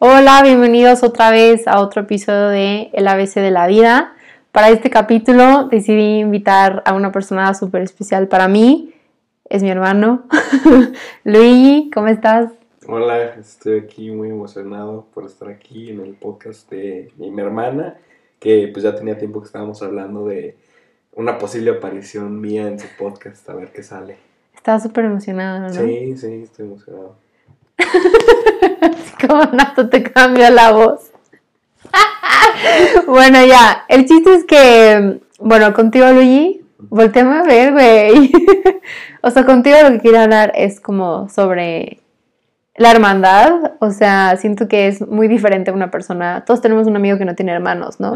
Hola, bienvenidos otra vez a otro episodio de El ABC de la vida. Para este capítulo decidí invitar a una persona súper especial para mí. Es mi hermano. Luigi, ¿cómo estás? Hola, estoy aquí muy emocionado por estar aquí en el podcast de mi hermana, que pues ya tenía tiempo que estábamos hablando de una posible aparición mía en su podcast, a ver qué sale. Estás súper emocionado, ¿no? Sí, sí, estoy emocionado. Como Nato te cambia la voz. bueno, ya. El chiste es que, bueno, contigo, Luigi, volteame a ver, güey. o sea, contigo lo que quiero hablar es como sobre la hermandad. O sea, siento que es muy diferente a una persona. Todos tenemos un amigo que no tiene hermanos, ¿no?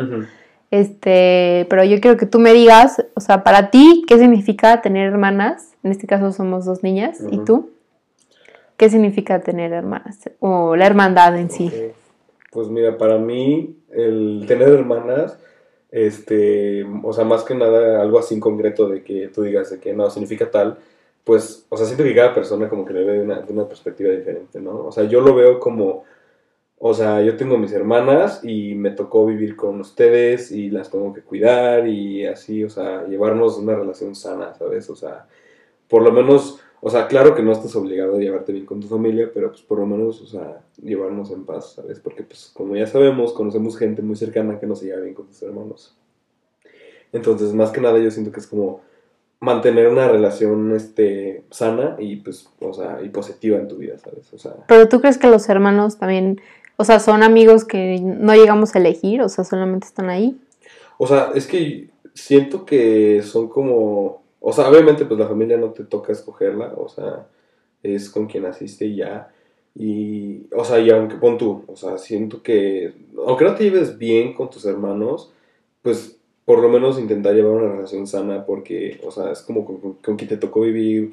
Este, pero yo quiero que tú me digas, o sea, para ti, ¿qué significa tener hermanas? En este caso somos dos niñas, ¿y tú? ¿Qué significa tener hermanas? O la hermandad en sí. Pues mira, para mí, el tener hermanas, este, o sea, más que nada, algo así en concreto de que tú digas de que no, significa tal, pues, o sea, siento que cada persona como que le ve de una, de una perspectiva diferente, ¿no? O sea, yo lo veo como, o sea, yo tengo mis hermanas y me tocó vivir con ustedes y las tengo que cuidar y así, o sea, llevarnos una relación sana, ¿sabes? O sea, por lo menos, o sea, claro que no estás obligado a llevarte bien con tu familia, pero pues por lo menos, o sea, llevarnos en paz, ¿sabes? Porque pues como ya sabemos, conocemos gente muy cercana que no se lleva bien con tus hermanos. Entonces, más que nada yo siento que es como mantener una relación este sana y pues, o sea, y positiva en tu vida, ¿sabes? O sea, Pero tú crees que los hermanos también, o sea, son amigos que no llegamos a elegir, o sea, solamente están ahí. O sea, es que siento que son como, o sea, obviamente pues la familia no te toca escogerla, o sea, es con quien naciste y ya. Y, o sea, y aunque pon tú, o sea, siento que, aunque no te lleves bien con tus hermanos, pues por lo menos intentar llevar una relación sana porque, o sea, es como con, con- con quien te tocó vivir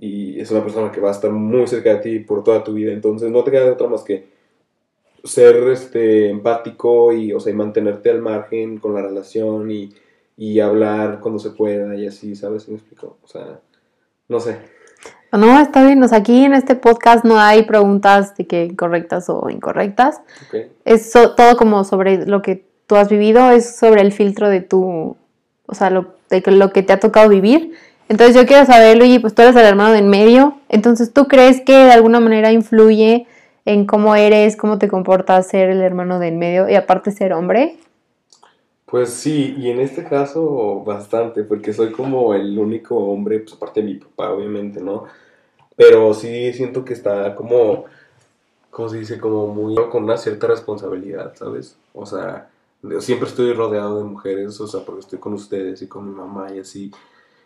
y es una persona que va a estar muy cerca de ti por toda tu vida, entonces no te queda de otra más que ser este empático y, o sea, y mantenerte al margen con la relación y, y hablar cuando se pueda y así, ¿sabes? ¿Sí ¿Me explico? O sea, no sé. No, está bien, o sea, aquí en este podcast no hay preguntas de que correctas o incorrectas. ¿ok? Es so- todo como sobre lo que tú has vivido, es sobre el filtro de tu, o sea, lo, de lo que te ha tocado vivir. Entonces yo quiero saber, Luigi, pues tú eres el hermano de en medio, entonces tú crees que de alguna manera influye en cómo eres, cómo te comportas ser el hermano de en medio y aparte ser hombre. Pues sí, y en este caso bastante, porque soy como el único hombre, pues aparte de mi papá, obviamente, ¿no? Pero sí siento que está como, ¿cómo se dice? Como muy con una cierta responsabilidad, ¿sabes? O sea, yo siempre estoy rodeado de mujeres, o sea, porque estoy con ustedes y con mi mamá y así.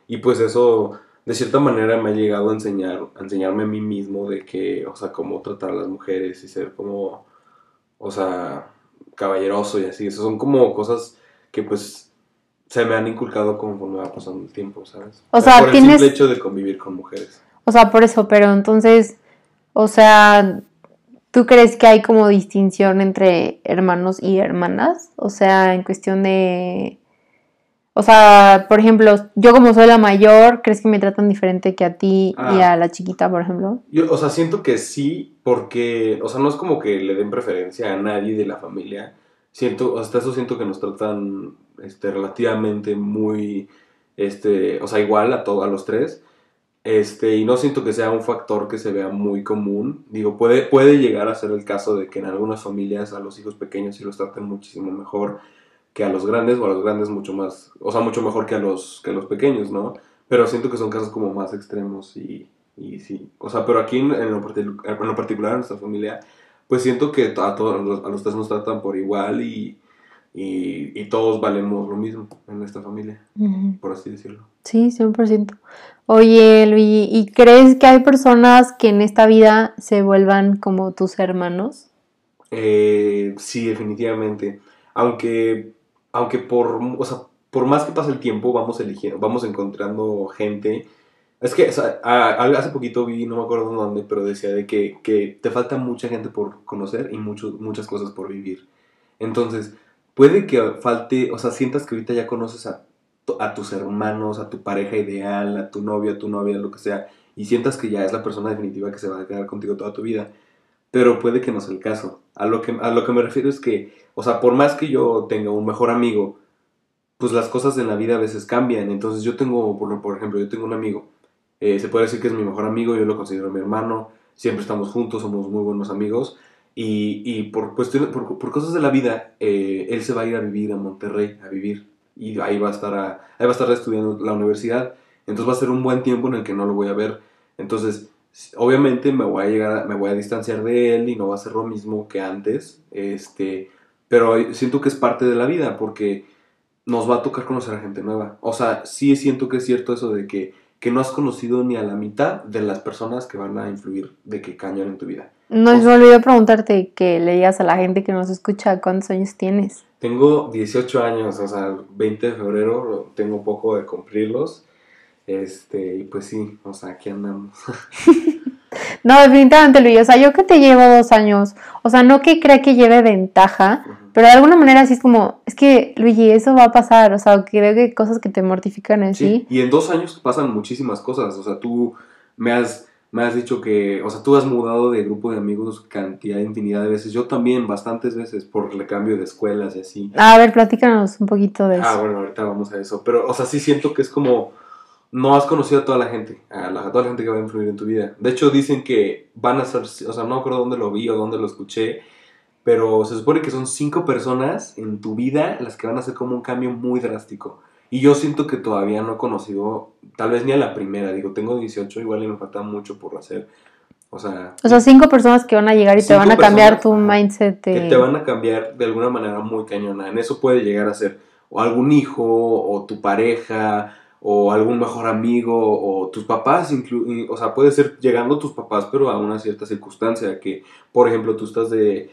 Y pues eso, de cierta manera, me ha llegado a enseñar, a enseñarme a mí mismo de que, o sea, cómo tratar a las mujeres y ser como, o sea, caballeroso y así. Eso son como cosas que pues se me han inculcado conforme va pasando el tiempo, ¿sabes? O sea, por el tienes- simple hecho de convivir con mujeres. O sea, por eso, pero entonces, o sea, ¿tú crees que hay como distinción entre hermanos y hermanas? O sea, en cuestión de... O sea, por ejemplo, yo como soy la mayor, ¿crees que me tratan diferente que a ti y Ah. a la chiquita, por ejemplo? Yo, o sea, siento que sí, porque, o sea, no es como que le den preferencia a nadie de la familia. Siento, hasta eso siento que nos tratan, este, relativamente muy, este, o sea, igual a todos, a los tres. Este, y no siento que sea un factor que se vea muy común. Digo, puede, puede llegar a ser el caso de que en algunas familias a los hijos pequeños sí los traten muchísimo mejor que a los grandes, o a los grandes mucho más, o sea, mucho mejor que a los, que a los pequeños, ¿no? Pero siento que son casos como más extremos y, y sí. O sea, pero aquí en, lo, en lo particular en nuestra familia, pues siento que a todos a los tres nos tratan por igual y, y, y todos valemos lo mismo en esta familia, por así decirlo. Sí, 100%. Oye, Luigi, ¿y crees que hay personas que en esta vida se vuelvan como tus hermanos? Eh, sí, definitivamente. Aunque, aunque por, o sea, por más que pase el tiempo, vamos eligiendo, vamos encontrando gente. Es que o sea, a- a- hace poquito vi, no me acuerdo dónde, pero decía de que, que te falta mucha gente por conocer y mucho- muchas cosas por vivir. Entonces, puede que falte, o sea, sientas que ahorita ya conoces a, a tus hermanos, a tu pareja ideal, a tu novio, a tu novia, lo que sea, y sientas que ya es la persona definitiva que se va a quedar contigo toda tu vida. Pero puede que no sea el caso. A lo que, a lo que me refiero es que, o sea, por más que yo tenga un mejor amigo, pues las cosas en la vida a veces cambian. Entonces yo tengo, por, por ejemplo, yo tengo un amigo, eh, se puede decir que es mi mejor amigo, yo lo considero mi hermano, siempre estamos juntos, somos muy buenos amigos. Y, por, cuestiones, por, por, cosas de la vida, eh, él se va a ir a vivir a Monterrey, a vivir. Y ahí va a estar, a, ahí va a estar estudiando la universidad. Entonces va a ser un buen tiempo en el que no lo voy a ver. Entonces, obviamente me voy a llegar, me voy a distanciar de él y no va a ser lo mismo que antes. Este, pero siento que es parte de la vida porque nos va a tocar conocer a gente nueva. O sea, sí siento que es cierto eso de que, que no has conocido ni a la mitad de las personas que van a influir de que cañón en tu vida. No, me olvidó preguntarte que le digas a la gente que nos escucha cuántos años tienes. Tengo 18 años, o sea, 20 de febrero tengo poco de cumplirlos. Este, y pues sí, o sea, aquí andamos. no, definitivamente, Luis. O sea, yo que te llevo dos años, o sea, no que crea que lleve ventaja, pero de alguna manera sí es como, es que, Luigi, eso va a pasar. O sea, que veo que cosas que te mortifican en sí. Y en dos años pasan muchísimas cosas. O sea, tú me has me has dicho que, o sea, tú has mudado de grupo de amigos cantidad, infinidad de veces. Yo también, bastantes veces, por el cambio de escuelas y así. A ver, platícanos un poquito de eso. Ah, bueno, ahorita vamos a eso. Pero, o sea, sí siento que es como, no has conocido a toda la gente, a, la, toda la gente que va a influir en tu vida. De hecho, dicen que van a ser, o sea, no acuerdo dónde lo vi o dónde lo escuché, pero se supone que son cinco personas en tu vida las que van a hacer como un cambio muy drástico. Y yo siento que todavía no he conocido, tal vez ni a la primera, digo, tengo 18, igual y me falta mucho por hacer. O sea, o sea, cinco personas que van a llegar y te van a cambiar tu mindset. Que te van a cambiar de alguna manera muy cañona. En eso puede llegar a ser o algún hijo, o tu pareja, o algún mejor amigo, o tus papás, o sea, puede ser llegando tus papás, pero a una cierta circunstancia, que, por ejemplo, tú estás de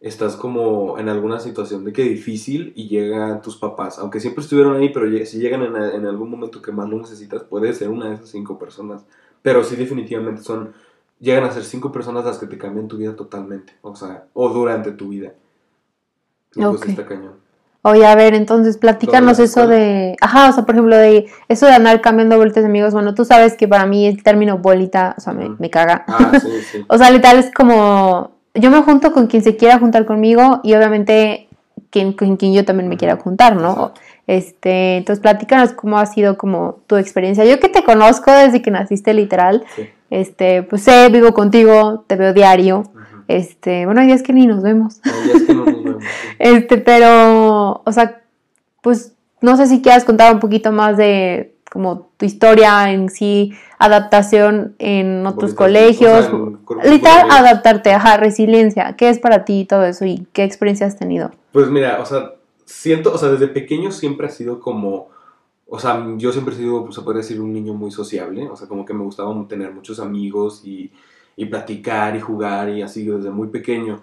estás como en alguna situación de que difícil y llegan tus papás, aunque siempre estuvieron ahí, pero si llegan en, algún momento que más lo necesitas, puede ser una de esas cinco personas. Pero sí definitivamente son, llegan a ser cinco personas las que te cambian tu vida totalmente, o sea, o durante tu vida. Y pues está cañón. Oye, a ver, entonces platícanos eso de, ajá, o sea, por ejemplo, de eso de andar cambiando vueltas de amigos, bueno, tú sabes que para mí el término bolita, o sea, me, me caga. Ah, sí, sí. o sea, literal es como yo me junto con quien se quiera juntar conmigo y obviamente quien, con quien yo también me quiera juntar, ¿no? Este, entonces platícanos cómo ha sido como tu experiencia. Yo que te conozco desde que naciste literal, este, pues sé, vivo contigo, te veo diario. Este, bueno, hay días que ni nos vemos. Hay días que no nos vemos. este, pero, o sea, pues no sé si quieras contar un poquito más de como tu historia en sí, adaptación en otros colegios, literal adaptarte, ajá, resiliencia, ¿qué es para ti todo eso y qué experiencia has tenido? Pues mira, o sea, siento, o sea, desde pequeño siempre ha sido como, o sea, yo siempre he sido, se puede decir, un niño muy sociable, o sea, como que me gustaba tener muchos amigos y, y platicar y jugar y así desde muy pequeño.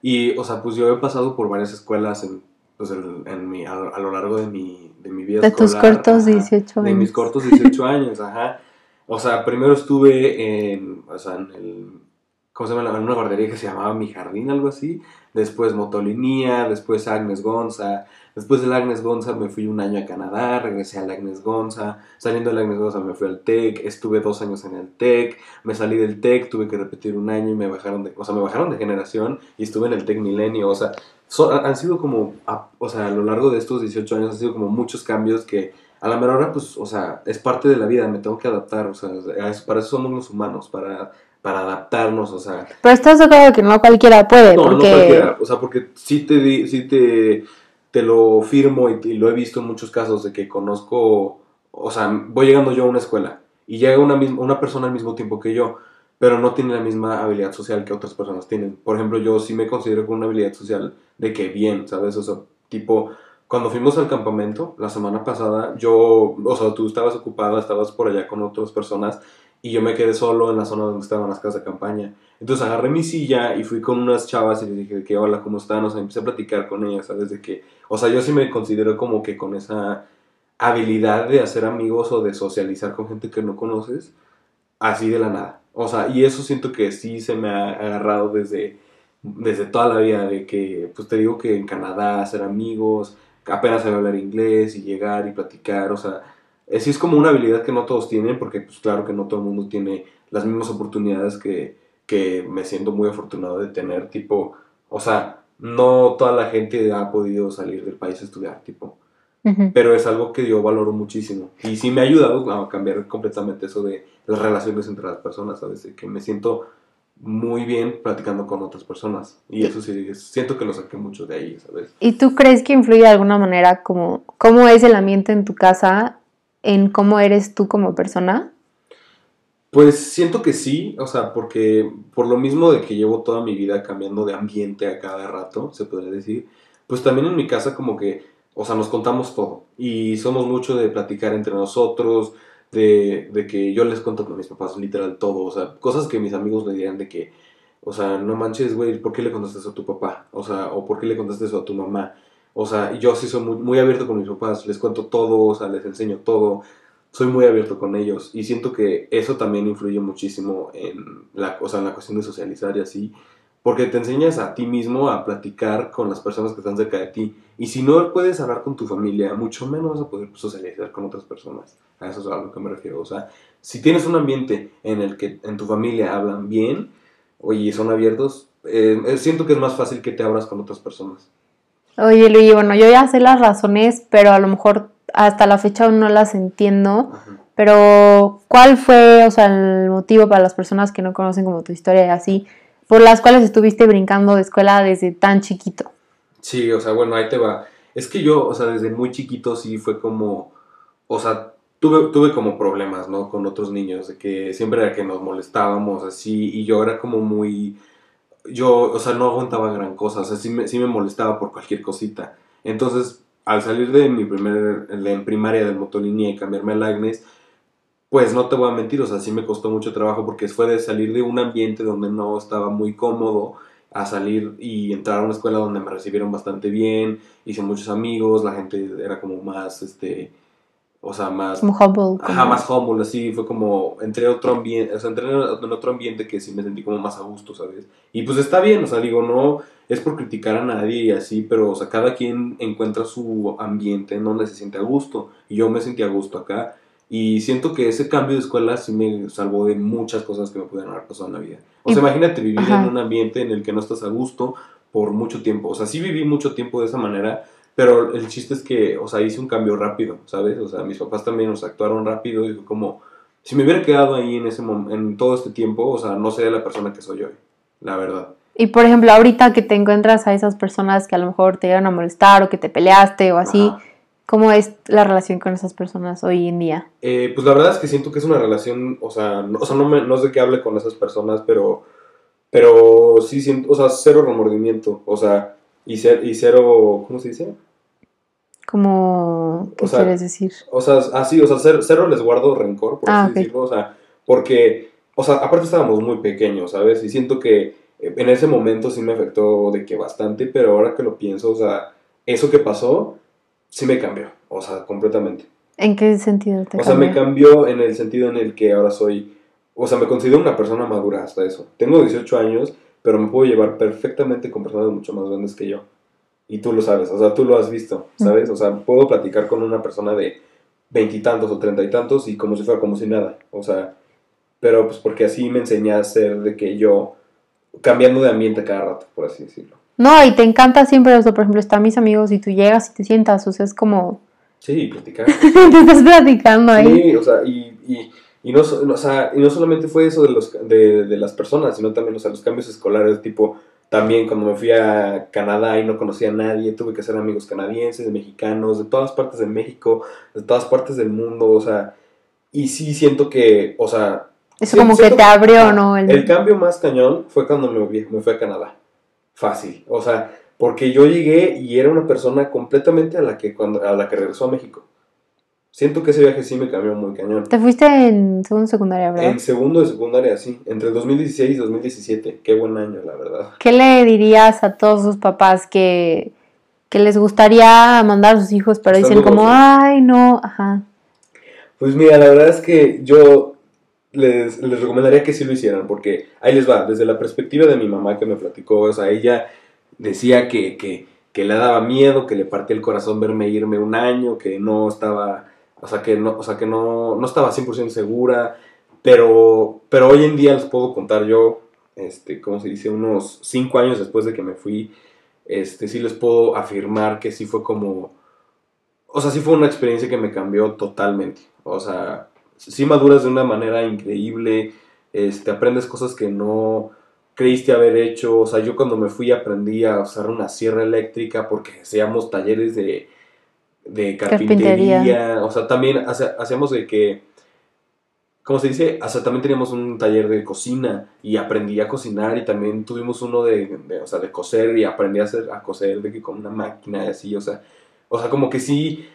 Y, o sea, pues yo he pasado por varias escuelas en pues, en mi, a, lo largo de mi, de mi vida de tus cortos 18 años. De mis cortos 18 años, ajá. O sea, primero estuve en, o sea, en el, ¿cómo se llama? En una guardería que se llamaba Mi Jardín, algo así. Después Motolinía, después Agnes Gonza. Después del Agnes Gonza me fui un año a Canadá, regresé al Agnes Gonza. Saliendo del Agnes Gonza me fui al TEC, estuve dos años en el TEC. Me salí del TEC, tuve que repetir un año y me bajaron de, o sea, me bajaron de generación y estuve en el TEC Milenio. O sea, han sido como, o sea, a lo largo de estos 18 años han sido como muchos cambios que a la menor hora, pues, o sea, es parte de la vida, me tengo que adaptar, o sea, para eso somos los humanos, para, para adaptarnos, o sea. Pero estás de acuerdo que no cualquiera puede, no, porque... no cualquiera, o sea, porque sí te, sí te, te lo firmo y, lo he visto en muchos casos de que conozco, o sea, voy llegando yo a una escuela y llega una, una persona al mismo tiempo que yo, pero no tiene la misma habilidad social que otras personas tienen. Por ejemplo, yo sí me considero con una habilidad social de que bien, ¿sabes? O sea, tipo, cuando fuimos al campamento la semana pasada, yo, o sea, tú estabas ocupada, estabas por allá con otras personas y yo me quedé solo en la zona donde estaban las casas de campaña. Entonces agarré mi silla y fui con unas chavas y les dije que hola, ¿cómo están? O sea, empecé a platicar con ellas, ¿sabes? De que, o sea, yo sí me considero como que con esa habilidad de hacer amigos o de socializar con gente que no conoces, así de la nada. O sea, y eso siento que sí se me ha agarrado desde, desde toda la vida, de que, pues te digo que en Canadá hacer amigos, apenas saber hablar inglés y llegar y platicar, o sea, es, es como una habilidad que no todos tienen, porque pues claro que no todo el mundo tiene las mismas oportunidades que, que me siento muy afortunado de tener, tipo, o sea, no toda la gente ha podido salir del país a estudiar, tipo, pero es algo que yo valoro muchísimo. Y sí me ha ayudado a cambiar completamente eso de las relaciones entre las personas, ¿sabes? Que me siento muy bien platicando con otras personas. Y eso sí, siento que lo saqué mucho de ahí, ¿sabes? ¿Y tú crees que influye de alguna manera como cómo es el ambiente en tu casa en cómo eres tú como persona? Pues siento que sí, o sea, porque por lo mismo de que llevo toda mi vida cambiando de ambiente a cada rato, se podría decir, pues también en mi casa como que, o sea, nos contamos todo y somos mucho de platicar entre nosotros, de, de que yo les cuento a mis papás literal todo, o sea, cosas que mis amigos le dirían de que, o sea, no manches, güey, ¿por qué le contaste eso a tu papá? O sea, o ¿por qué le contaste eso a tu mamá? O sea, yo sí soy muy, muy abierto con mis papás, les cuento todo, o sea, les enseño todo, soy muy abierto con ellos y siento que eso también influye muchísimo en la, o sea, en la cuestión de socializar y así, porque te enseñas a ti mismo a platicar con las personas que están cerca de ti y si no puedes hablar con tu familia, mucho menos vas a poder socializar con otras personas. A eso es a lo que me refiero. O sea, si tienes un ambiente en el que en tu familia hablan bien, oye, son abiertos, eh, eh, siento que es más fácil que te abras con otras personas. Oye, Luigi, bueno, yo ya sé las razones, pero a lo mejor hasta la fecha aún no las entiendo. Ajá. Pero, ¿cuál fue, o sea, el motivo para las personas que no conocen como tu historia y así, por las cuales estuviste brincando de escuela desde tan chiquito? Sí, o sea, bueno, ahí te va. Es que yo, o sea, desde muy chiquito sí fue como, o sea, tuve, tuve como problemas, ¿no? Con otros niños, de que siempre era que nos molestábamos así, y yo era como muy, yo, o sea, no aguantaba gran cosa, o sea, sí me, sí me molestaba por cualquier cosita. Entonces, al salir de mi primer, en primaria del motolinía y cambiarme al Agnes, pues no te voy a mentir, o sea, sí me costó mucho trabajo porque fue de salir de un ambiente donde no estaba muy cómodo a salir y entrar a una escuela donde me recibieron bastante bien, hice muchos amigos, la gente era como más, este, o sea, más, Como humble. ajá, como- más humble, así, fue como, entré a otro ambiente, o sea, entré en otro ambiente que sí me sentí como más a gusto, ¿sabes? Y pues está bien, o sea, digo, no es por criticar a nadie y así, pero, o sea, cada quien encuentra su ambiente en donde se siente a gusto, y yo me sentí a gusto acá, y siento que ese cambio de escuela sí me salvó de muchas cosas que me pudieron haber pasado en la vida. O Y- sea, imagínate vivir Ajá. en un ambiente en el que no estás a gusto por mucho tiempo. O sea, sí viví mucho tiempo de esa manera, pero el chiste es que, o sea, hice un cambio rápido, ¿sabes? O sea, mis papás también, sea, actuaron rápido y fue como, si me hubiera quedado ahí en ese en todo este tiempo, o sea, no sería la persona que soy hoy, la verdad. Y por ejemplo, ahorita que te encuentras a esas personas que a lo mejor te llegan a molestar o que te peleaste o así, Ajá. ¿cómo es la relación con esas personas hoy en día? Eh, pues la verdad es que siento que es una relación, o sea, no, o sea, no, me, no sé qué hable con esas personas, pero, pero sí siento, o sea, cero remordimiento, o sea, y, cer- y cero, ¿cómo se dice? ¿Cómo, ¿Qué O sea, quieres decir? O sea, así, o sea, cero, cero les guardo rencor, por Ah, así ok. decirlo, o sea, porque, o sea, aparte estábamos muy pequeños, ¿sabes? Y siento que eh, en ese momento sí me afectó de que bastante, pero ahora que lo pienso, o sea, eso que pasó sí me cambió, o sea, completamente. ¿En qué sentido te O sea, me cambió? cambió en el sentido en el que ahora soy, o sea, me considero una persona madura hasta eso. Tengo 18 años, pero me puedo llevar perfectamente con personas mucho más grandes que yo. Y tú lo sabes, o sea, tú lo has visto, ¿sabes? O sea, puedo platicar con una persona de veintitantos o treinta y tantos y como si fuera como si nada. O sea, pero pues porque así me enseñé a ser de que yo, cambiando de ambiente cada rato, por así decirlo. No, y te encanta siempre, o sea, por ejemplo, están mis amigos y tú llegas y te sientas, o sea, es como, Sí, platicar. te estás platicando ahí. Sí, o sea, y, y, y no, o sea, y no solamente fue eso de, los, de, de las personas, sino también, o sea, los cambios escolares, tipo, también cuando me fui a Canadá y no conocía a nadie, tuve que hacer amigos canadienses, mexicanos, de todas partes de México, de todas partes del mundo, o sea, y sí siento que, o sea... Eso como que te abrió, ¿no? El- El cambio más cañón fue cuando me, me fui a Canadá. Fácil, o sea, porque yo llegué y era una persona completamente a la que, cuando, a la que regresó a México. Siento que ese viaje sí me cambió muy cañón. Te fuiste en segundo secundaria, ¿verdad? En segundo de secundaria, sí. Entre 2016 y 2017. Qué buen año, la verdad. ¿Qué le dirías a todos sus papás que, que les gustaría mandar a sus hijos, pero Están dicen como, ay, no, ajá. Pues mira, la verdad es que yo les, les recomendaría que sí lo hicieran, porque ahí les va, desde la perspectiva de mi mamá que me platicó, o sea, ella decía que, que, que le daba miedo, que le partía el corazón verme irme un año, que no estaba, o sea, que no, o sea, que no, no estaba 100% segura, pero, pero hoy en día les puedo contar yo, este, como se dice, unos cinco años después de que me fui, este, sí les puedo afirmar que sí fue como, o sea, sí fue una experiencia que me cambió totalmente, o sea, sí maduras de una manera increíble, este, aprendes cosas que no creíste haber hecho, o sea, yo cuando me fui aprendí a usar una sierra eléctrica porque hacíamos talleres de, de carpintería, Carpintería. o sea, también hace- hacíamos de que, ¿cómo se dice? O sea, también teníamos un taller de cocina y aprendí a cocinar y también tuvimos uno de, de, o sea, de coser y aprendí a hacer, a coser de que con una máquina y así, o sea, o sea, como que sí,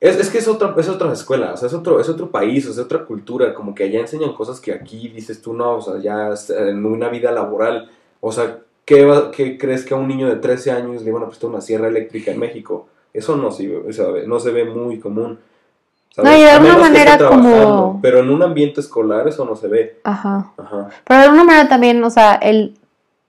es, es que es otra, es otra escuela, o sea, es otro, es otro país, es otra cultura, como que allá enseñan cosas que aquí dices tú, no, o sea, ya en una vida laboral, o sea, ¿qué, va- qué crees que a un niño de 13 años le van a prestar una sierra eléctrica en México? Eso no se, ve- o sea, no se ve muy común. No, y de alguna manera como- Pero en un ambiente escolar eso no se ve. Ajá. Ajá. Pero de alguna manera también, o sea, el,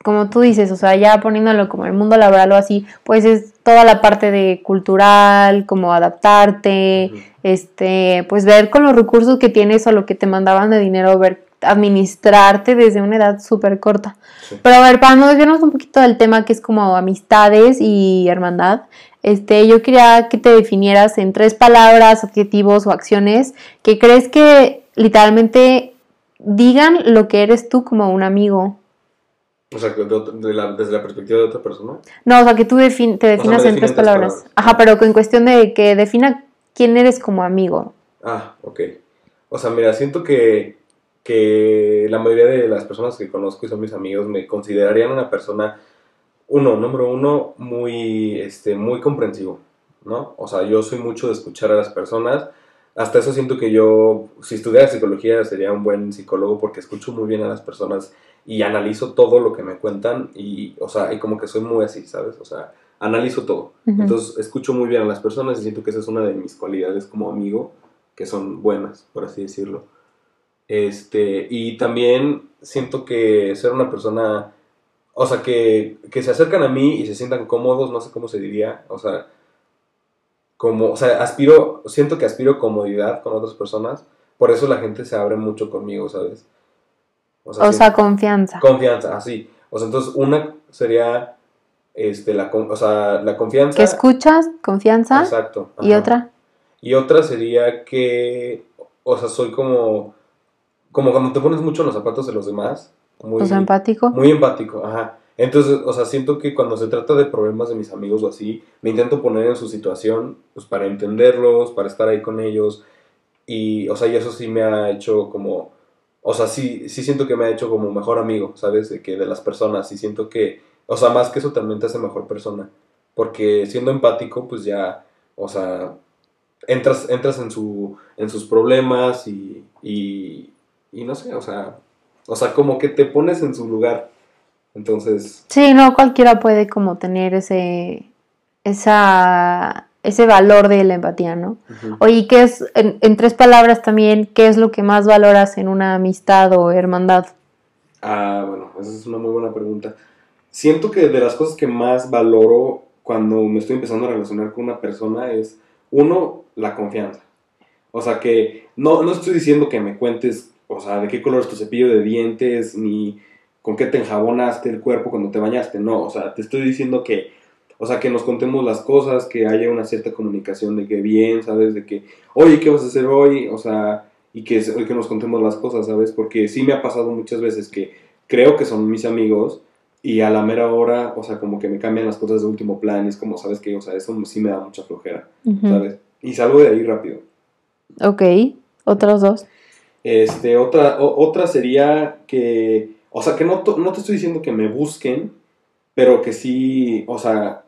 como tú dices, o sea, ya poniéndolo como el mundo laboral o así, pues es toda la parte de cultural, como adaptarte, este, pues ver con los recursos que tienes o lo que te mandaban de dinero, ver, administrarte desde una edad súper corta. Sí. Pero a ver, para no desviarnos un poquito del tema que es como amistades y hermandad, este, yo quería que te definieras en tres palabras, adjetivos o acciones que crees que literalmente digan lo que eres tú como un amigo. O sea, de otra- de la- desde la perspectiva de otra persona. No, o sea, que tú defin- te definas en tres palabras. palabras. Ajá, pero en cuestión de que defina quién eres como amigo. Ah, ok. O sea, mira, siento que, que la mayoría de las personas que conozco y son mis amigos me considerarían una persona, uno, número uno, muy, este, muy comprensivo, ¿no? O sea, yo soy mucho de escuchar a las personas. Hasta eso siento que yo, si estudiara psicología, sería un buen psicólogo porque escucho muy bien a las personas y analizo todo lo que me cuentan y, o sea, y como que soy muy así, ¿sabes? O sea, analizo todo. Entonces, escucho muy bien a las personas y siento que esa es una de mis cualidades como amigo, que son buenas, por así decirlo. Este, y también siento que ser una persona, o sea, que, que se acercan a mí y se sientan cómodos, no sé cómo se diría, o sea, como, o sea, aspiro, siento que aspiro comodidad con otras personas, por eso la gente se abre mucho conmigo, ¿sabes? O sea, siento- confianza. confianza, así. O sea, entonces una sería, este, la, o sea, la confianza. Que escuchas, confianza. Exacto. Y otra. Y otra sería que, o sea, soy como, como cuando te pones mucho en los zapatos de los demás. Muy, sea, empático. muy empático, ajá. Entonces, o sea, siento que cuando se trata de problemas de mis amigos o así, me intento poner en su situación, pues para entenderlos, para estar ahí con ellos. Y, o sea, y eso sí me ha hecho como, o sea, sí, sí siento que me ha hecho como mejor amigo, ¿sabes? De que de las personas, y siento que, o sea, más que eso también te hace mejor persona. Porque siendo empático, pues ya, o sea, entras, entras en, su, en sus problemas y, y, y no sé, o sea, o sea, como que te pones en su lugar. Entonces, Sí, no cualquiera puede como tener ese, esa, ese valor de la empatía, ¿no? ujú. Oye, ¿qué es, en, en tres palabras también, qué es lo que más valoras en una amistad o hermandad? Ah, bueno, esa es una muy buena pregunta. Siento que de las cosas que más valoro cuando me estoy empezando a relacionar con una persona es, uno, la confianza. O sea, que no, no estoy diciendo que me cuentes, o sea, de qué color es tu cepillo de dientes, ni con qué te enjabonaste el cuerpo cuando te bañaste. No, o sea, te estoy diciendo que, o sea, que nos contemos las cosas, que haya una cierta comunicación de que bien, ¿sabes? De que, oye, ¿qué vas a hacer hoy? O sea, y que, que nos contemos las cosas, ¿sabes? Porque sí me ha pasado muchas veces que creo que son mis amigos y a la mera hora, o sea, como que me cambian las cosas de último plan y es como, ¿sabes qué? O sea, eso sí me da mucha flojera. ¿sabes? Y salgo de ahí rápido. Ok, otros dos. Este, otra, o- otra sería que, o sea, que no, no te estoy diciendo que me busquen, pero que sí, o sea,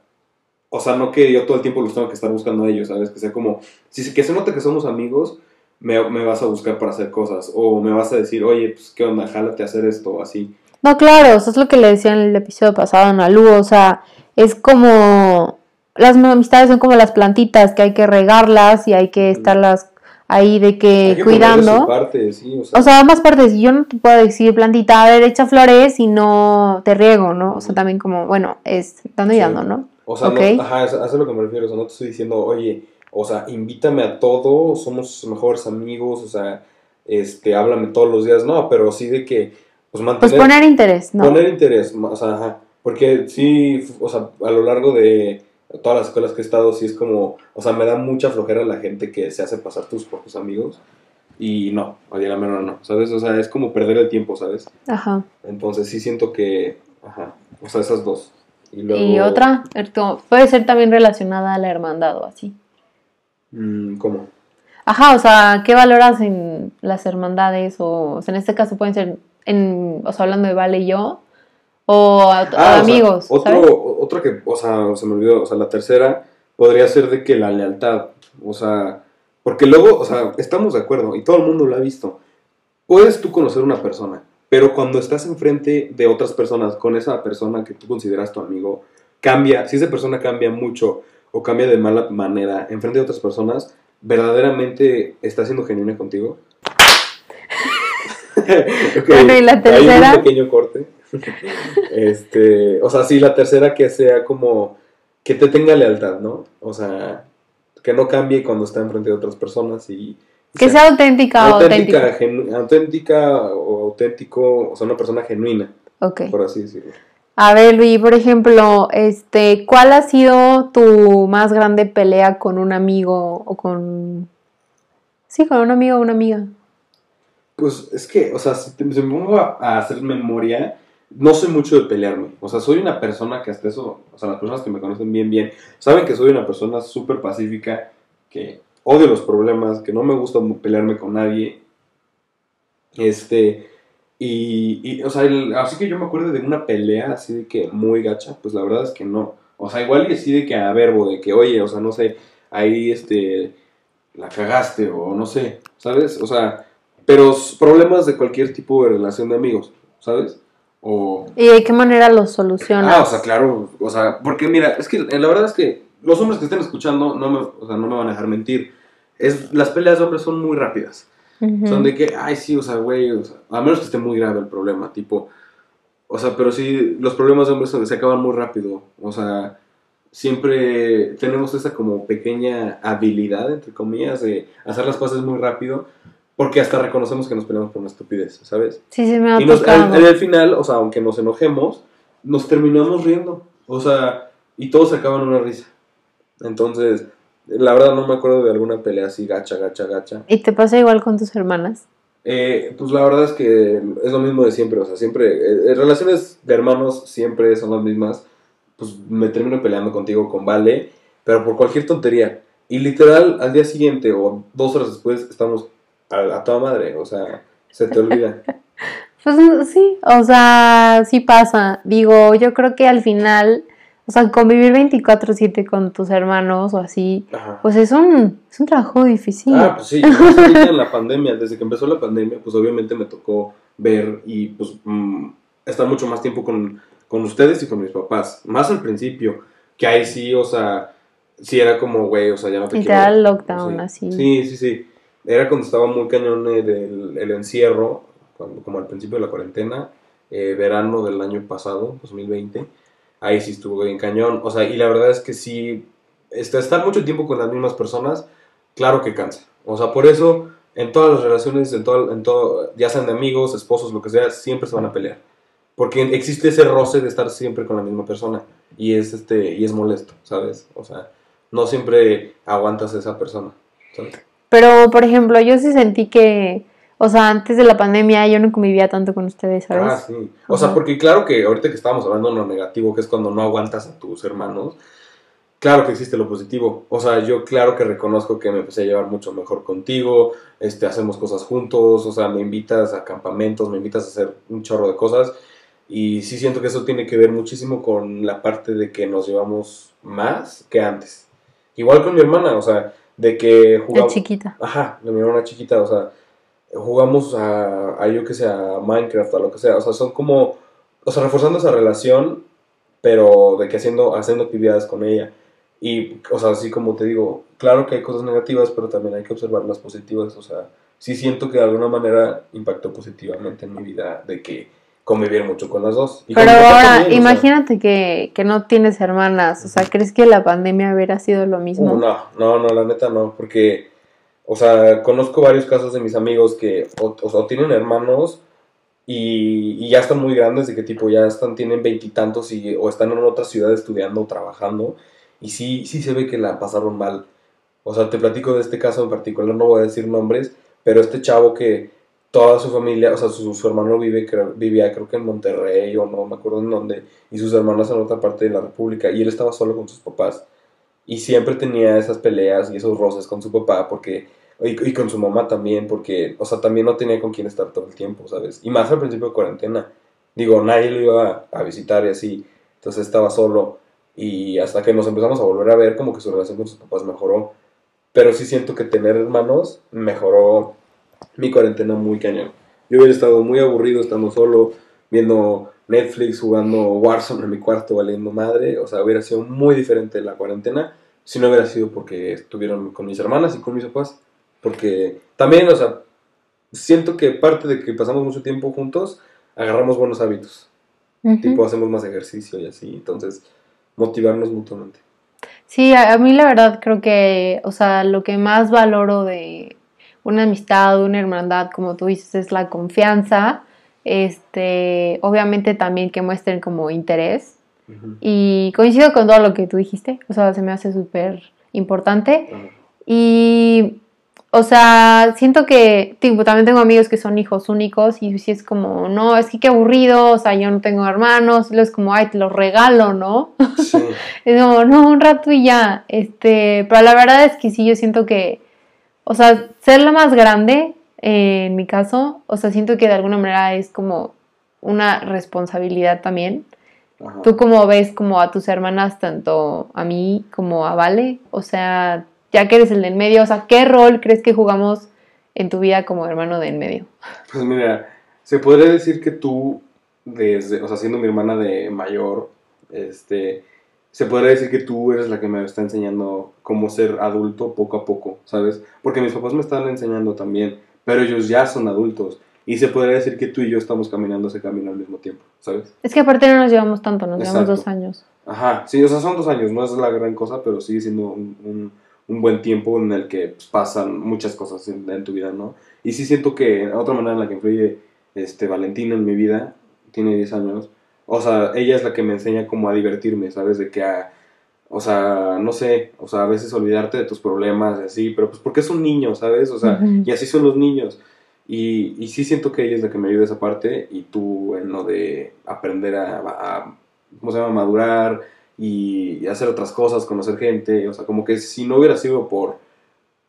o sea, no que yo todo el tiempo los tengo que estar buscando a ellos, ¿sabes? Que sea como, si se- que se nota que somos amigos, me, me vas a buscar para hacer cosas, o me vas a decir, oye, pues, ¿qué onda? Jálate a hacer esto, o así. No, claro, eso es lo que le decía en el episodio pasado a Nalu, o sea, es como, las amistades son como las plantitas, que hay que regarlas y hay que estarlas ahí de que, cuidando. su parte, sí, o sea, O sea, ambas partes. Yo no te puedo decir, plantita, a ver, echa flores y no te riego, ¿no? O sea, también como, bueno, es dando y Sí. dando, ¿no? O sea, Ok. no, ajá, eso es a lo que me refiero. O sea, no te estoy diciendo, oye, o sea, invítame a todo, somos mejores amigos, o sea, este, háblame todos los días. No, pero sí de que, pues Pues mantener, poner interés, ¿no? poner interés, o sea, ajá. Porque sí, o sea, a lo largo de todas las escuelas que he estado, sí es como, o sea, me da mucha flojera la gente que se hace pasar tus propios amigos. Y no, oye, la menor no, ¿sabes? O sea, es como perder el tiempo, ¿sabes? Ajá. Entonces sí siento que, ajá, o sea, esas dos. Y luego, Y otra, esto puede ser también relacionada a la hermandad o así. mm, ¿Cómo? Ajá, o sea, ¿qué valoras en las hermandades? O, o sea, en este caso pueden ser, en, o sea, hablando de Vale y yo, o, a- a Ah, o sea, amigos, otro, ¿sabes? otra que, o sea, se me olvidó, o sea, la tercera podría ser de que la lealtad, o sea, porque luego, o sea, estamos de acuerdo y todo el mundo lo ha visto. Puedes tú conocer una persona, pero cuando estás enfrente de otras personas con esa persona que tú consideras tu amigo, cambia, si esa persona cambia mucho o cambia de mala manera enfrente de otras personas, ¿verdaderamente está siendo genuina contigo? Bueno, ¿y la tercera? un pequeño corte. este, o sea, sí, la tercera que sea como que te tenga lealtad, ¿no? O sea, que no cambie cuando está enfrente de otras personas y Que sea auténtica o auténtica, auténtica o auténtico, o sea, una persona genuina, Ok. por así decirlo. A ver, Luis, por ejemplo, este, ¿cuál ha sido tu más grande pelea con un amigo o con... Sí, con un amigo o una amiga? Pues es que, o sea, si, te- me pongo a, hacer memoria, no soy mucho de pelearme. O sea, soy una persona que hasta eso, o sea, las personas que me conocen bien, bien, saben que soy una persona súper pacífica, que odio los problemas, que no me gusta pelearme con nadie. Este, y, y, o sea, el- así que yo me acuerdo de una pelea así de que muy gacha, pues la verdad es que no. O sea, igual y así de que a verbo, de que, oye, o sea, no sé, ahí este, la cagaste o no sé, ¿sabes? O sea, pero problemas de cualquier tipo de relación de amigos, ¿sabes? O... ¿Y de qué manera los solucionas? Ah, o sea, claro, o sea, porque mira, es que eh, la verdad es que los hombres que estén escuchando no me, o sea, no me van a dejar mentir. Es, las peleas de hombres son muy rápidas. Son de que, ay, sí, o sea, güey, o sea, a menos que esté muy grave el problema, tipo, o sea, pero sí, los problemas de hombres se- se acaban muy rápido, o sea, siempre tenemos esa como pequeña habilidad, entre comillas, de hacer las cosas muy rápido, porque hasta reconocemos que nos peleamos por una estupidez, ¿sabes? Sí, sí me ha Y nos, al, al final, o sea, aunque nos enojemos, nos terminamos riendo, o sea, y todos acaban una risa. Entonces, la verdad no me acuerdo de alguna pelea así, gacha, gacha, gacha. ¿Y te pasa igual con tus hermanas? Eh, pues la verdad es que es lo mismo de siempre, o sea, siempre, eh, relaciones de hermanos siempre son las mismas, pues me termino peleando contigo con Vale, pero por cualquier tontería. Y literal, al día siguiente o dos horas después estamos a, a toda madre, o sea, se te olvida. Pues sí, o sea, sí pasa. Digo, yo creo que al final, o sea, convivir 24/7 con tus hermanos o así, Ajá. pues es un, es un trabajo difícil. Ah, pues sí, ahorita en la pandemia, desde que empezó la pandemia, pues obviamente me tocó ver y pues mm, estar mucho más tiempo con, con ustedes y con mis papás. Más al principio, que ahí sí, o sea, sí era como, güey, o sea, ya no te Literal quiero. lockdown, Sí. así. Sí, sí, sí. Era cuando estaba muy cañón el, el- el encierro, cuando, como al principio de la cuarentena, eh, verano del año pasado, 2020. Ahí sí estuvo bien cañón. O sea, y la verdad es que sí, este, estar mucho tiempo con las mismas personas, claro que cansa. O sea, por eso en todas las relaciones, en todo, en todo, ya sean de amigos, esposos, lo que sea, siempre se van a pelear. Porque existe ese roce de estar siempre con la misma persona. Y es, este, y es molesto, ¿sabes? O sea, no siempre aguantas a esa persona. ¿sabes? Pero, por ejemplo, yo sí sentí que, o sea, antes de la pandemia yo no convivía tanto con ustedes, ¿sabes? Ah, sí. O sea, porque claro que ahorita que estábamos hablando de lo negativo, que es cuando no aguantas a tus hermanos, claro que existe lo positivo. O sea, yo claro que reconozco que me empecé a llevar mucho mejor contigo, este, hacemos cosas juntos, o sea, me invitas a campamentos, me invitas a hacer un chorro de cosas. Y sí siento que eso tiene que ver muchísimo con la parte de que nos llevamos más que antes. Igual con mi hermana, o sea, de que jugamos... chiquita. Ajá, de mi hermana chiquita, o sea, jugamos a, a yo que sé, a Minecraft, a lo que sea, o sea, son como, o sea, reforzando esa relación, pero de que haciendo, haciendo actividades con ella. Y, o sea, así como te digo, claro que hay cosas negativas, pero también hay que observar las positivas, o sea, sí siento que de alguna manera impactó positivamente en mi vida de que convivir mucho con las dos. Y Pero ahora, también, o sea, imagínate que, que no tienes hermanas, o sea, ¿crees que la pandemia hubiera sido lo mismo? Uh, no, no, no, la neta no, porque, o sea, conozco varios casos de mis amigos que o, o sea, tienen hermanos y, y ya están muy grandes, de que tipo ya están, tienen veintitantos y, o están en otra ciudad estudiando o trabajando, y sí, sí se ve que la pasaron mal. O sea, te platico de este caso en particular, no voy a decir nombres, pero este chavo que toda su familia, o sea, su, su hermano vive, vivía creo que en Monterrey o no me acuerdo en dónde, y sus hermanas en otra parte de la República, y él estaba solo con sus papás. Y siempre tenía esas peleas y esos roces con su papá, porque, y, y con su mamá también, porque, o sea, también no tenía con quién estar todo el tiempo, ¿sabes? Y más al principio de cuarentena. Digo, nadie lo iba a, a visitar y así, entonces estaba solo. Y hasta que nos empezamos a volver a ver, como que su relación con sus papás mejoró. Pero sí siento que tener hermanos mejoró mi cuarentena muy cañón. Yo hubiera estado muy aburrido estando solo, viendo Netflix, jugando Warzone en mi cuarto, valiendo madre. O sea, hubiera sido muy diferente la cuarentena si no hubiera sido porque estuvieron con mis hermanas y con mis papás. Porque también, o sea, siento que parte de que pasamos mucho tiempo juntos, agarramos buenos hábitos. Ujú. Tipo, hacemos más ejercicio y así. Entonces, motivarnos mutuamente. Sí, a, a mí la verdad creo que, o sea, lo que más valoro de una amistad, una hermandad, como tú dices, es la confianza. Este, obviamente también que muestren como interés. Ujú. Y coincido con todo lo que tú dijiste, o sea, se me hace súper importante. Ajá. Y, o sea, siento que, tipo, también tengo amigos que son hijos únicos y sí es como, no, es que qué aburrido, o sea, yo no tengo hermanos, es como, ay, te los regalo, ¿no? Sí. Es como, no, un rato y ya. Este, pero la verdad es que sí, yo siento que, o sea, ser la más grande, eh, en mi caso, o sea, siento que de alguna manera es como una responsabilidad también. Ajá. ¿Tú cómo ves como a tus hermanas, tanto a mí como a Vale? O sea, ya que eres el del medio, o sea, ¿qué rol crees que jugamos en tu vida como hermano del medio? Pues mira, se podría decir que tú, desde, o sea, siendo mi hermana de mayor, este, se podría decir que tú eres la que me está enseñando cómo ser adulto poco a poco, ¿sabes? Porque mis papás me están enseñando también, pero ellos ya son adultos. Y se podría decir que tú y yo estamos caminando ese camino al mismo tiempo, ¿sabes? Es que aparte no nos llevamos tanto, nos llevamos dos años. Ajá, sí, o sea, son dos años, no es la gran cosa, pero sigue siendo un, un- un buen tiempo en el que pues, pasan muchas cosas en, en tu vida, ¿no? Y sí siento que otra manera en la que influye este, Valentina en mi vida, tiene 10 años, o sea, ella es la que me enseña como a divertirme, ¿sabes? De que a, o sea, no sé, o sea, a veces olvidarte de tus problemas y así, pero pues porque es un niño, ¿sabes? O sea, Ujú. y así son los niños. Y, y sí siento que ella es la que me ayuda esa parte y tú en lo de aprender a, a- ¿cómo se llama? Madurar y, y hacer otras cosas, conocer gente. O sea, como que si no hubiera sido por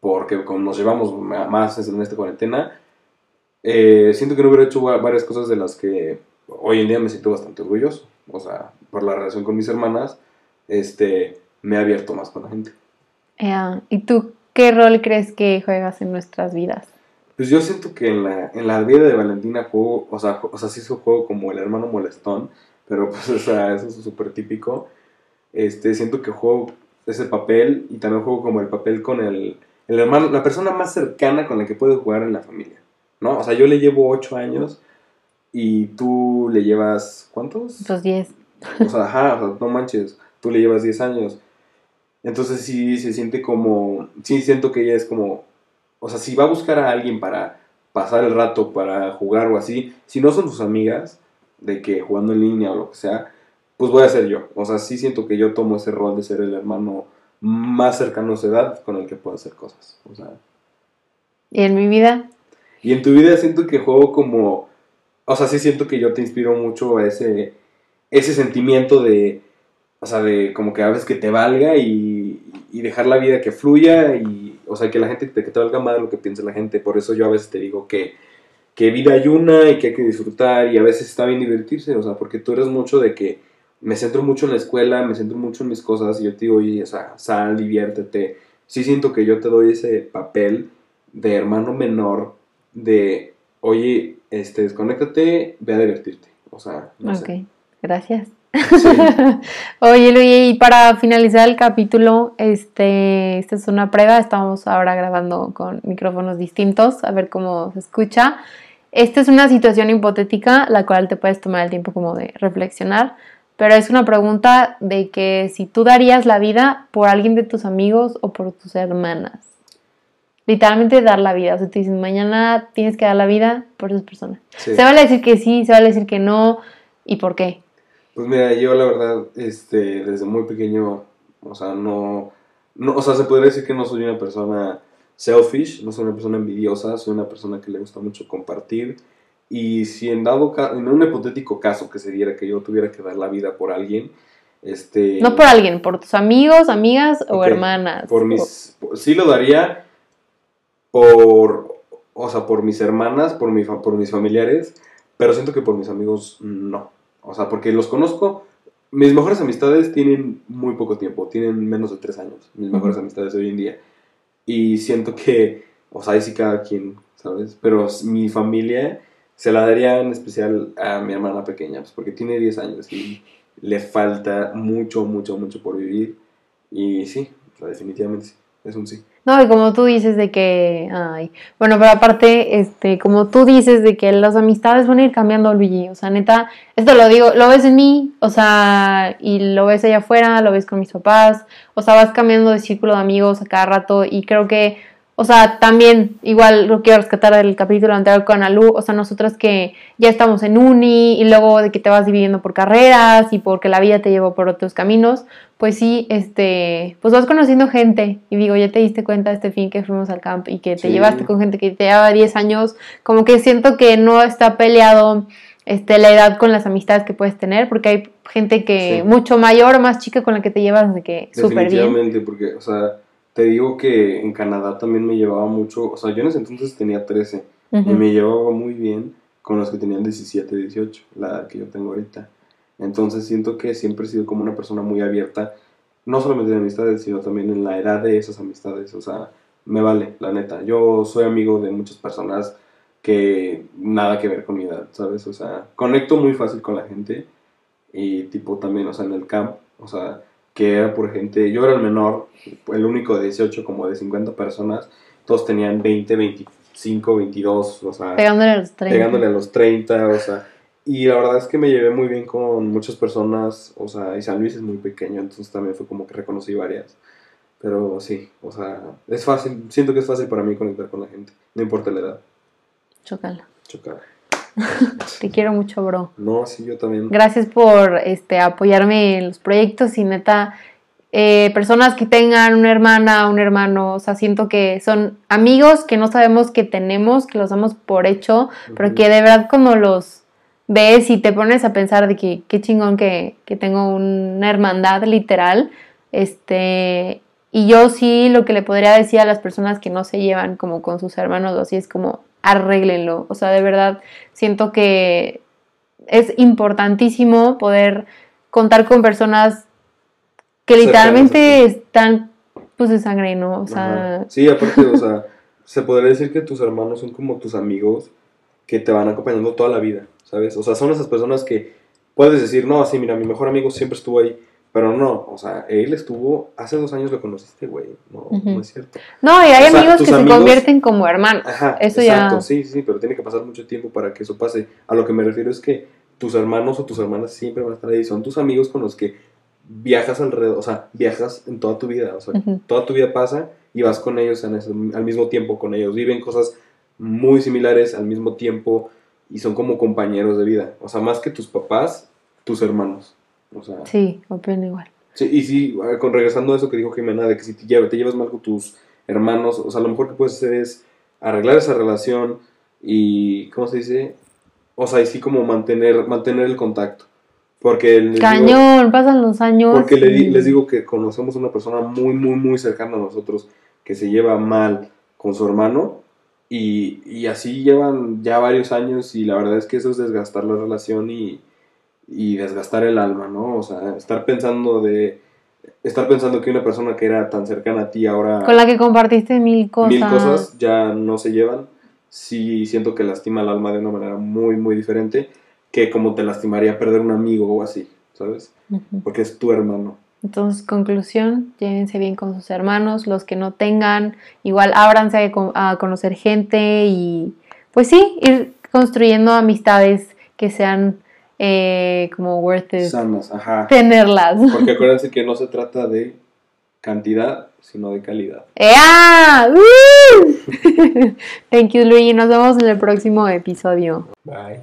porque como nos llevamos más en esta cuarentena, eh, siento que no hubiera hecho va- varias cosas de las que hoy en día me siento bastante orgulloso. O sea, por la relación con mis hermanas, este, me he abierto más con la gente. Eh, ¿Y tú qué rol crees que juegas en nuestras vidas? Pues yo siento que en la, en la vida de Valentina juego, o sea, o sea, sí su juego como el hermano molestón, pero pues, o sea, eso es súper típico. Este, siento que juego ese papel y también juego como el papel con el, el hermano, la persona más cercana con la que puedes jugar en la familia, ¿no? O sea, yo le llevo ocho años y tú le llevas, ¿cuántos? Pues 10. O sea, ajá, o sea, no manches, tú le llevas 10 años. Entonces sí se siente como, sí siento que ella es como, o sea, si va a buscar a alguien para pasar el rato, para jugar o así, si no son sus amigas, de que jugando en línea o lo que sea, pues voy a ser yo. O sea, sí siento que yo tomo ese rol de ser el hermano más cercano a su edad con el que puedo hacer cosas. O sea, ¿Y en mi vida? y en tu vida siento que juego como, o sea, sí siento que yo te inspiro mucho ese, ese sentimiento de, o sea, de como que a veces que te valga y, y dejar la vida que fluya y, o sea, que la gente, que te valga más lo que piense la gente. Por eso yo a veces te digo que, que vida hay una y que hay que disfrutar y a veces está bien divertirse, o sea, porque tú eres mucho de que me centro mucho en la escuela, me centro mucho en mis cosas y yo te digo, oye, o sea, sal, diviértete. Sí siento que yo te doy ese papel de hermano menor de, oye, este, desconéctate, ve a divertirte. O sea, no ok, sé. gracias. Oye, Luis, y para finalizar el capítulo, este, esta es una prueba, estamos ahora grabando con micrófonos distintos, a ver cómo se escucha. Esta es una situación hipotética, la cual te puedes tomar el tiempo como de reflexionar, pero es una pregunta de que si tú darías la vida por alguien de tus amigos o por tus hermanas. Literalmente dar la vida, o sea, te dicen, mañana tienes que dar la vida por esas personas. Sí. Se vale decir que sí, se vale decir que no, ¿y por qué? Pues mira, yo la verdad, este, desde muy pequeño, o sea, no, no, o sea, se podría decir que no soy una persona selfish, no soy una persona envidiosa, soy una persona que le gusta mucho compartir. Y si en dado en un hipotético caso que se diera que yo tuviera que dar la vida por alguien, este... No por alguien, por tus amigos, amigas o hermanas. Por mis, por- sí lo daría por, o sea, por mis hermanas, por, mi, por mis familiares, pero siento que por mis amigos no. O sea, porque los conozco, mis mejores amistades tienen muy poco tiempo, tienen menos de tres años, mis mejores amistades hoy en día. Y siento que, o sea, ahí sí cada quien, ¿sabes? Pero mi familia se la daría en especial a mi hermana pequeña, pues porque tiene 10 años y le falta mucho, mucho, mucho por vivir. Y sí, definitivamente sí, es un sí. No, y como tú dices de que, ay, bueno, pero aparte, este, como tú dices de que las amistades van a ir cambiando, Luigi, o sea, neta, esto lo digo, lo ves en mí, o sea, y lo ves allá afuera, lo ves con mis papás, o sea, vas cambiando de círculo de amigos a cada rato, y creo que, o sea, también, igual lo quiero rescatar del capítulo anterior con Alu, o sea, nosotras que ya estamos en uni, y luego de que te vas dividiendo por carreras, y porque la vida te llevó por otros caminos, pues sí, este, pues vas conociendo gente y digo, ya te diste cuenta este fin que fuimos al camp y que te Sí. llevaste con gente que te lleva 10 años, como que siento que no está peleado este, la edad con las amistades que puedes tener, porque hay gente que Sí. mucho mayor o más chica con la que te llevas de que súper bien. Definitivamente, porque, o sea, te digo que en Canadá también me llevaba mucho, o sea, yo en ese entonces tenía 13 y Ujú. me llevaba muy bien con los que tenían 17, 18, la edad que yo tengo ahorita. Entonces siento que siempre he sido como una persona muy abierta, no solamente de amistades, sino también en la edad de esas amistades, o sea, me vale, la neta. Yo soy amigo de muchas personas que nada que ver con mi edad, ¿sabes? O sea, conecto muy fácil con la gente y tipo también, o sea, en el camp, o sea, que era por gente, yo era el menor, el único de 18 como de 50 personas, todos tenían 20, 25, 22, o sea, Pegándole a los 30. pegándole a los 30, o sea, y la verdad es que me llevé muy bien con muchas personas, o sea, y San Luis es muy pequeño, entonces también fue como que reconocí varias. Pero sí, o sea, es fácil, siento que es fácil para mí conectar con la gente, no importa la edad. Chócala. Chocar. Te quiero mucho, bro. No, sí, yo también. Gracias por este, apoyarme en los proyectos y neta, eh, personas que tengan una hermana, un hermano, o sea, siento que son amigos que no sabemos que tenemos, que los damos por hecho, pero que de verdad como los ves y te pones a pensar de que qué chingón que, que tengo una hermandad literal, este, y yo sí lo que le podría decir a las personas que no se llevan como con sus hermanos o así es como arréglenlo, o sea, de verdad siento que es importantísimo poder contar con personas que literalmente están pues de sangre, ¿no? O sea, Ajá. Sí, aparte, o sea, se podría decir que tus hermanos son como tus amigos que te van acompañando toda la vida, ¿sabes? O sea, son esas personas que puedes decir, no, así, mira, mi mejor amigo siempre estuvo ahí, pero no, o sea, él estuvo, hace dos años lo conociste, güey, no, no es cierto. no, y hay o sea, amigos que se convierten como hermanos. Ajá, Eso exacto, ya. sí, sí, pero tiene que pasar mucho tiempo para que eso pase. A lo que me refiero es que tus hermanos o tus hermanas siempre van a estar ahí, son tus amigos con los que viajas alrededor, o sea, viajas en toda tu vida, o sea, toda tu vida pasa y vas con ellos en ese- al mismo tiempo con ellos, viven cosas muy similares al mismo tiempo y son como compañeros de vida, o sea, más que tus papás, tus hermanos, o sea, Sí, opino igual. Sí, y sí, eh, con regresando a eso que dijo Jimena, de que si te, lleva- te llevas mal con tus hermanos, o sea, lo mejor que puedes hacer es arreglar esa relación y, ¿cómo se dice? O sea, y sí como mantener, mantener el contacto. Porque les digo, Cañón, pasan los años. porque y- les digo que conocemos una persona muy, muy, muy cercana a nosotros que se lleva mal con su hermano y, y así llevan ya varios años y la verdad es que eso es desgastar la relación y, y desgastar el alma, ¿no? O sea, estar pensando de... Estar pensando que una persona que era tan cercana a ti ahora Con la que compartiste mil cosas. mil cosas ya no se llevan, sí siento que lastima el alma de una manera muy, muy diferente que como te lastimaría perder un amigo o así, ¿sabes? Ujú. Porque es tu hermano. Entonces, conclusión, llévense bien con sus hermanos, los que no tengan, igual ábranse a conocer gente y pues sí, ir construyendo amistades que sean eh, como worth it Sanas, ajá. tenerlas. Porque acuérdense que no se trata de cantidad, sino de calidad. ¡Ea! ¡Uh! Thank you, Luigi. Nos vemos en el próximo episodio. Bye.